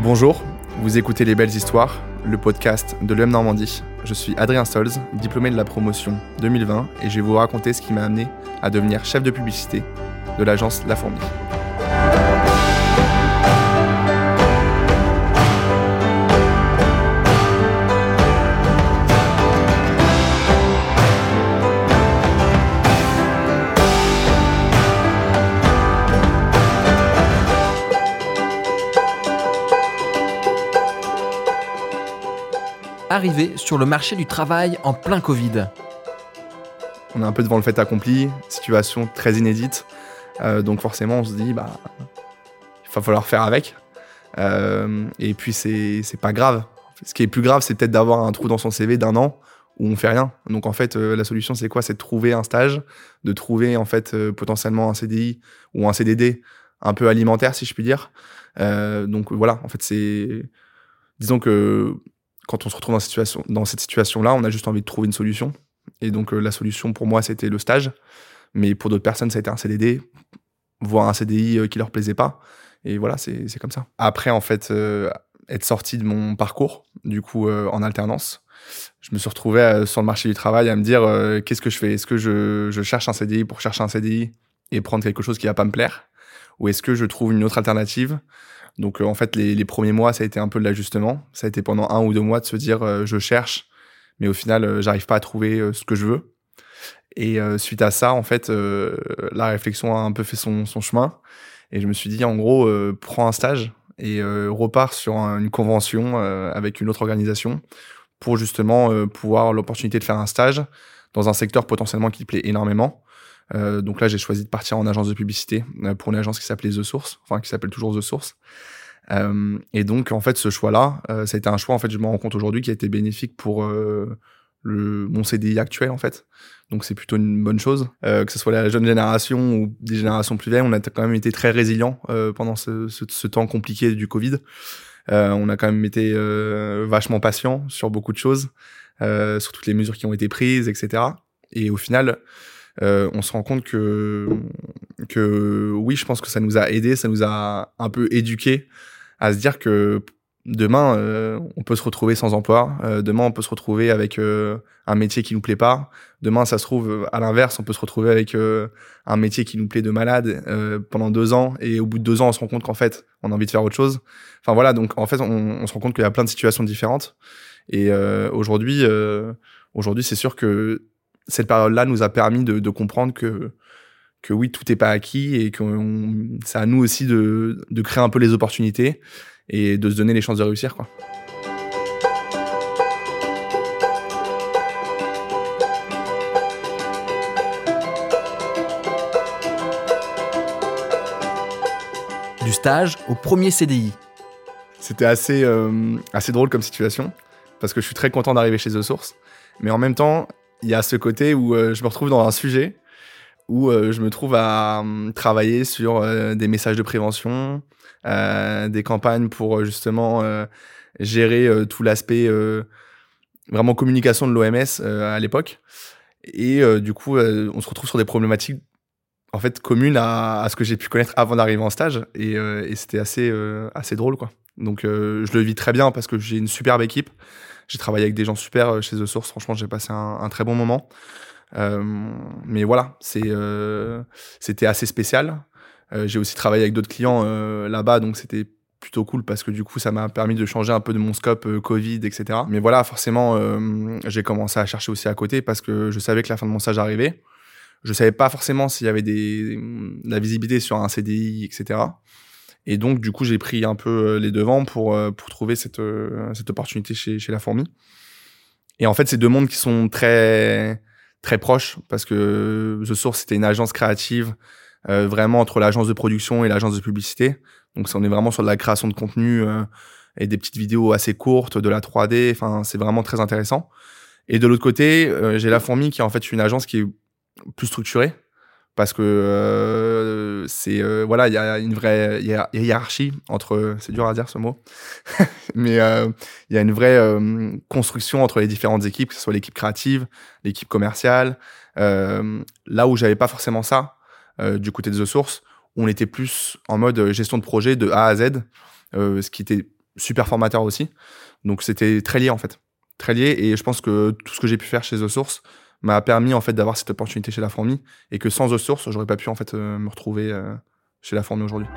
Bonjour, vous écoutez Les Belles Histoires, le podcast de l'EM Normandie. Je suis Adrien Stolz, diplômé de la promotion 2020 et je vais vous raconter ce qui m'a amené à devenir chef de publicité de l'agence La Fourmi. Sur le marché du travail en plein Covid. On est un peu devant le fait accompli, situation très inédite. Euh, donc forcément, on se dit, bah, il va falloir faire avec. Euh, et puis, c'est pas grave. Ce qui est plus grave, c'est peut-être d'avoir un trou dans son CV d'un an où on fait rien. Donc en fait, euh, la solution, c'est quoi? C'est de trouver un stage, de trouver en fait potentiellement un CDI ou un CDD un peu alimentaire, si je puis dire. donc voilà, en fait, c'est... Disons que quand on se retrouve dans cette situation-là, on a juste envie de trouver une solution. Et donc la solution pour moi, c'était le stage. Mais pour d'autres personnes, ça a été un CDD, voire un CDI euh, qui leur plaisait pas. Et voilà, c'est comme ça. Après, en fait, euh, être sorti de mon parcours, du coup, euh, en alternance, je me suis retrouvé sur le marché du travail à me dire qu'est-ce que je fais? Est-ce que je, je, cherche un CDI pour chercher un CDI et prendre quelque chose qui va pas me plaire? Ou est-ce que je trouve une autre alternative? Donc, en fait, les, premiers mois, ça a été un peu de l'ajustement. Ça a été pendant un ou deux mois de se dire je cherche, mais au final, j'arrive pas à trouver ce que je veux. Et euh, suite à ça, en fait, euh, la réflexion a un peu fait son, chemin. Et je me suis dit, en gros, euh, prends un stage et repars sur une convention avec une autre organisation pour justement pouvoir l'opportunité de faire un stage dans un secteur potentiellement qui te plaît énormément. Euh, donc là, j'ai choisi de partir en agence de publicité pour une agence qui s'appelait The Source, enfin qui s'appelle toujours The Source. Euh, et donc, en fait, ce choix-là, euh, ça a été un choix, en fait, je me rends compte aujourd'hui, qui a été bénéfique pour le, mon CDI actuel, en fait. Donc c'est plutôt une bonne chose. Euh, que ce soit la jeune génération ou des générations plus vieilles, on a quand même été très résilients euh, pendant ce, ce, temps compliqué du Covid. Euh, on a quand même été euh, vachement patients sur beaucoup de choses, euh, sur toutes les mesures qui ont été prises, etc. Et au final, on se rend compte que que oui, je pense que ça nous a aidé, ça nous a un peu éduqué à se dire que demain, euh, on peut se retrouver sans emploi. Euh, demain, on peut se retrouver avec euh, un métier qui nous plaît pas. Demain, ça se trouve à l'inverse, on peut se retrouver avec un métier qui nous plaît de malade pendant deux ans. Et au bout de deux ans, on se rend compte qu'en fait, on a envie de faire autre chose. Enfin voilà, donc en fait, on, on se rend compte qu'il y a plein de situations différentes. Et aujourd'hui, aujourd'hui, c'est sûr que cette période-là nous a permis de, de comprendre que que oui, tout n'est pas acquis et que c'est à nous aussi de, de créer un peu les opportunités et de se donner les chances de réussir. Quoi. Du stage au premier CDI. C'était assez, euh, assez drôle comme situation parce que je suis très content d'arriver chez The Source. Mais en même temps, il y a ce côté où euh, je me retrouve dans un sujet où euh, je me trouve à travailler sur des messages de prévention, euh, des campagnes pour euh, justement euh, gérer tout l'aspect vraiment communication de l'OMS à l'époque. Et du coup, on se retrouve sur des problématiques en fait communes à, ce que j'ai pu connaître avant d'arriver en stage. Et, c'était assez, assez drôle, quoi. Donc, je le vis très bien parce que j'ai une superbe équipe. J'ai travaillé avec des gens super chez The Source. Franchement, j'ai passé un, très bon moment. mais voilà, c'était assez spécial. Euh, j'ai aussi travaillé avec d'autres clients euh, là-bas, donc c'était plutôt cool parce que du coup ça m'a permis de changer un peu de mon scope euh, Covid etc mais voilà forcément j'ai commencé à chercher aussi à côté parce que je savais que la fin de mon stage arrivait je savais pas forcément s'il y avait des de la visibilité sur un CDI etc et donc du coup j'ai pris un peu les devants pour pour trouver cette cette opportunité chez chez la fourmi et en fait c'est deux mondes qui sont très très proches parce que The Source c'était une agence créative euh, vraiment entre l'agence de production et l'agence de publicité. Donc on est vraiment sur de la création de contenu euh, et des petites vidéos assez courtes, de la 3D. Enfin, c'est vraiment très intéressant. Et de l'autre côté, euh, j'ai La Fourmi qui est en fait une agence qui est plus structurée parce que c'est voilà il y a une vraie hiérarchie entre c'est dur à dire ce mot mais il y a une vraie construction entre les différentes équipes que ce soit l'équipe créative l'équipe commerciale là où j'avais pas forcément ça euh, du côté de The Source, on était plus en mode gestion de projet de A à Z, euh, ce qui était super formateur aussi. Donc c'était très lié en fait, très lié. Et je pense que tout ce que j'ai pu faire chez The Source m'a permis en fait d'avoir cette opportunité chez la fourmi et que sans The Source, j'aurais pas pu en fait euh, me retrouver euh, chez la fourmi aujourd'hui.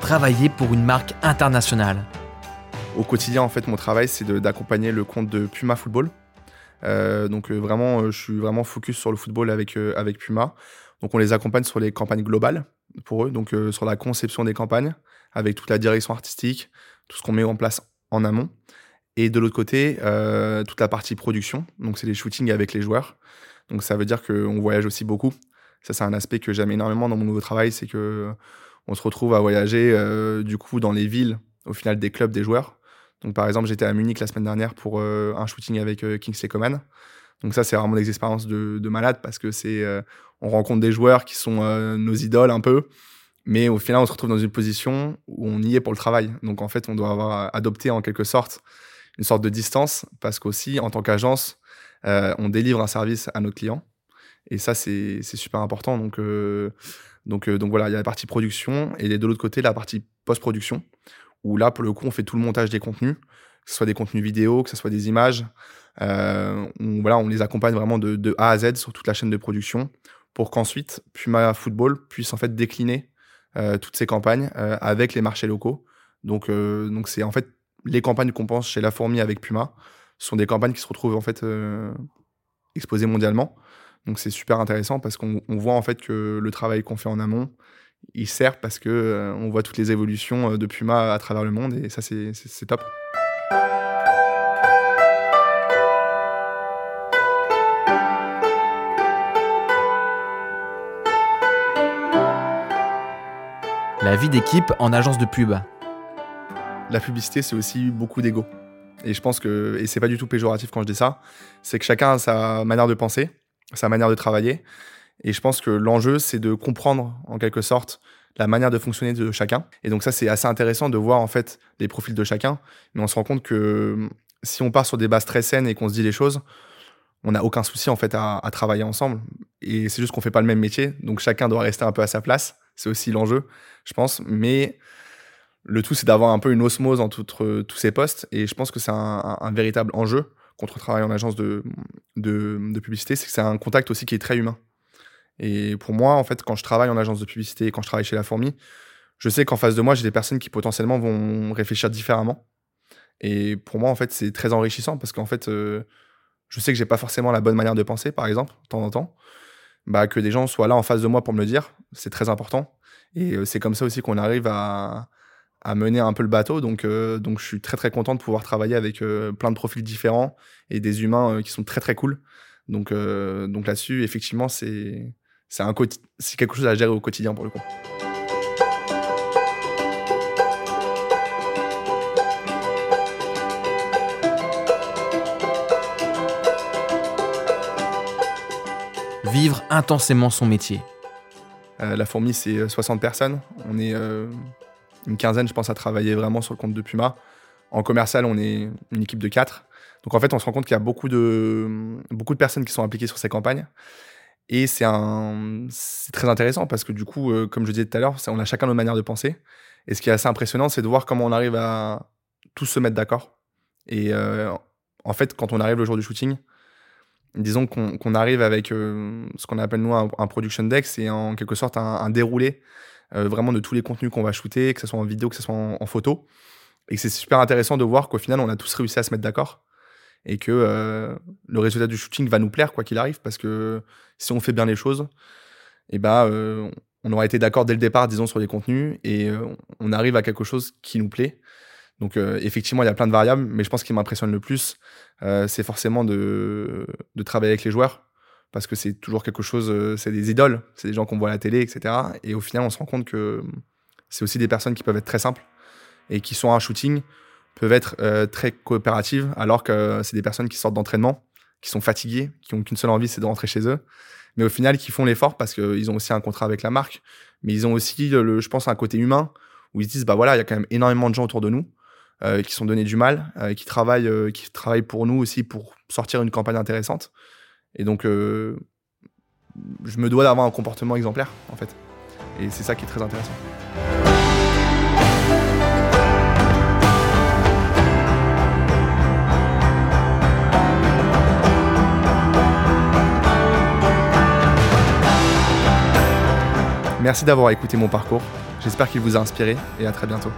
Travailler pour une marque internationale. Au quotidien, en fait, mon travail, c'est d'accompagner le compte de Puma Football. Euh, donc vraiment, je suis vraiment focus sur le football avec, avec Puma. Donc on les accompagne sur les campagnes globales pour eux, donc euh, sur la conception des campagnes, avec toute la direction artistique, tout ce qu'on met en place en amont. Et de l'autre côté, euh, toute la partie production, donc c'est les shootings avec les joueurs. Donc ça veut dire qu'on voyage aussi beaucoup. Ça, c'est un aspect que j'aime énormément dans mon nouveau travail, c'est que on se retrouve à voyager euh, du coup dans les villes, au final des clubs des joueurs. Donc par exemple, j'étais à Munich la semaine dernière pour un shooting avec Kingsley Coman. Donc ça, c'est vraiment des expériences de, de malade parce que c'est on rencontre des joueurs qui sont euh, nos idoles un peu, mais au final, on se retrouve dans une position où on y est pour le travail. Donc en fait, on doit avoir adopté en quelque sorte une sorte de distance parce qu'aussi, en tant qu'agence, euh, on délivre un service à nos clients. Et ça, c'est super important. Donc, euh, donc, donc voilà, il y a la partie production et de l'autre côté, la partie post-production, où là, pour le coup, on fait tout le montage des contenus, que ce soit des contenus vidéo, que ce soit des images. On, voilà, on les accompagne vraiment de, A à Z sur toute la chaîne de production pour qu'ensuite Puma Football puisse en fait décliner euh, toutes ces campagnes euh, avec les marchés locaux. Donc, euh, donc c'est en fait les campagnes qu'on pense chez La Fourmi avec Puma sont des campagnes qui se retrouvent en fait exposées mondialement. Donc c'est super intéressant parce qu'on voit en fait que le travail qu'on fait en amont, il sert parce que on voit toutes les évolutions de Puma à travers le monde et ça c'est top. La vie d'équipe en agence de pub. La publicité, c'est aussi beaucoup d'ego. Et je pense que, et c'est pas du tout péjoratif quand je dis ça, c'est que chacun a sa manière de penser, sa manière de travailler. Et je pense que l'enjeu, c'est de comprendre, en quelque sorte, la manière de fonctionner de chacun. Et donc ça, c'est assez intéressant de voir, en fait, les profils de chacun. Mais on se rend compte que si on part sur des bases très saines et qu'on se dit les choses, on n'a aucun souci, en fait, à, à travailler ensemble. Et c'est juste qu'on fait pas le même métier. Donc chacun doit rester un peu à sa place. C'est aussi l'enjeu, je pense. Mais le tout, c'est d'avoir un peu une osmose entre tous ces postes. Et je pense que c'est un, véritable enjeu contre le travail en agence de, de, publicité, c'est que c'est un contact aussi qui est très humain. Et pour moi, en fait, quand je travaille en agence de publicité, quand je travaille chez La Fourmi, je sais qu'en face de moi, j'ai des personnes qui potentiellement vont réfléchir différemment. Et pour moi, en fait, c'est très enrichissant parce qu'en fait, euh, je sais que j'ai pas forcément la bonne manière de penser, par exemple, de temps en temps bah, que des gens soient là en face de moi pour me le dire, c'est très important. Et euh, c'est comme ça aussi qu'on arrive à, à, mener un peu le bateau. Donc, euh, donc je suis très très content de pouvoir travailler avec euh, plein de profils différents et des humains qui sont très très cool. Donc, donc là-dessus, effectivement, c'est quelque chose à gérer au quotidien pour le coup. Vivre intensément son métier. Euh, la fourmi, c'est 60 euh, personnes. On est euh, une quinzaine, je pense, à travailler vraiment sur le compte de Puma. En commercial, on est une équipe de quatre. Donc en fait, on se rend compte qu'il y a beaucoup de, beaucoup de personnes qui sont impliquées sur ces campagnes. Et c'est très intéressant parce que du coup, comme je disais tout à l'heure, on a chacun nos manières de penser. Et ce qui est assez impressionnant, c'est de voir comment on arrive à tous se mettre d'accord. Et en fait, quand on arrive le jour du shooting, disons qu'on arrive avec euh, ce qu'on appelle nous un, production deck, c'est en quelque sorte un, déroulé euh, vraiment de tous les contenus qu'on va shooter, que ce soit en vidéo, que ce soit en, photo. Et c'est super intéressant de voir qu'au final, on a tous réussi à se mettre d'accord et que euh, le résultat du shooting va nous plaire quoi qu'il arrive parce que si on fait bien les choses, eh ben, on aura été d'accord dès le départ, disons, sur les contenus et on arrive à quelque chose qui nous plaît. Donc effectivement, il y a plein de variables, mais je pense qu'il m'impressionne le plus, euh, c'est forcément de, travailler avec les joueurs parce que c'est toujours quelque chose, euh, c'est des idoles, c'est des gens qu'on voit à la télé, etc. Et au final, on se rend compte que c'est aussi des personnes qui peuvent être très simples et qui sont à un shooting, peuvent être euh, très coopératives, alors que c'est des personnes qui sortent d'entraînement, qui sont fatiguées, qui ont qu'une seule envie, c'est de rentrer chez eux. Mais au final, qui font l'effort parce qu'ils ont aussi un contrat avec la marque, mais ils ont aussi, je pense, un côté humain où ils se disent, bah voilà, il y a quand même énormément de gens autour de nous euh, qui sont donnés du mal, euh, qui, travaillent, euh, qui travaillent pour nous aussi pour sortir une campagne intéressante. Et donc, je me dois d'avoir un comportement exemplaire, en fait. Et c'est ça qui est très intéressant. Merci d'avoir écouté mon parcours. J'espère qu'il vous a inspiré et à très bientôt.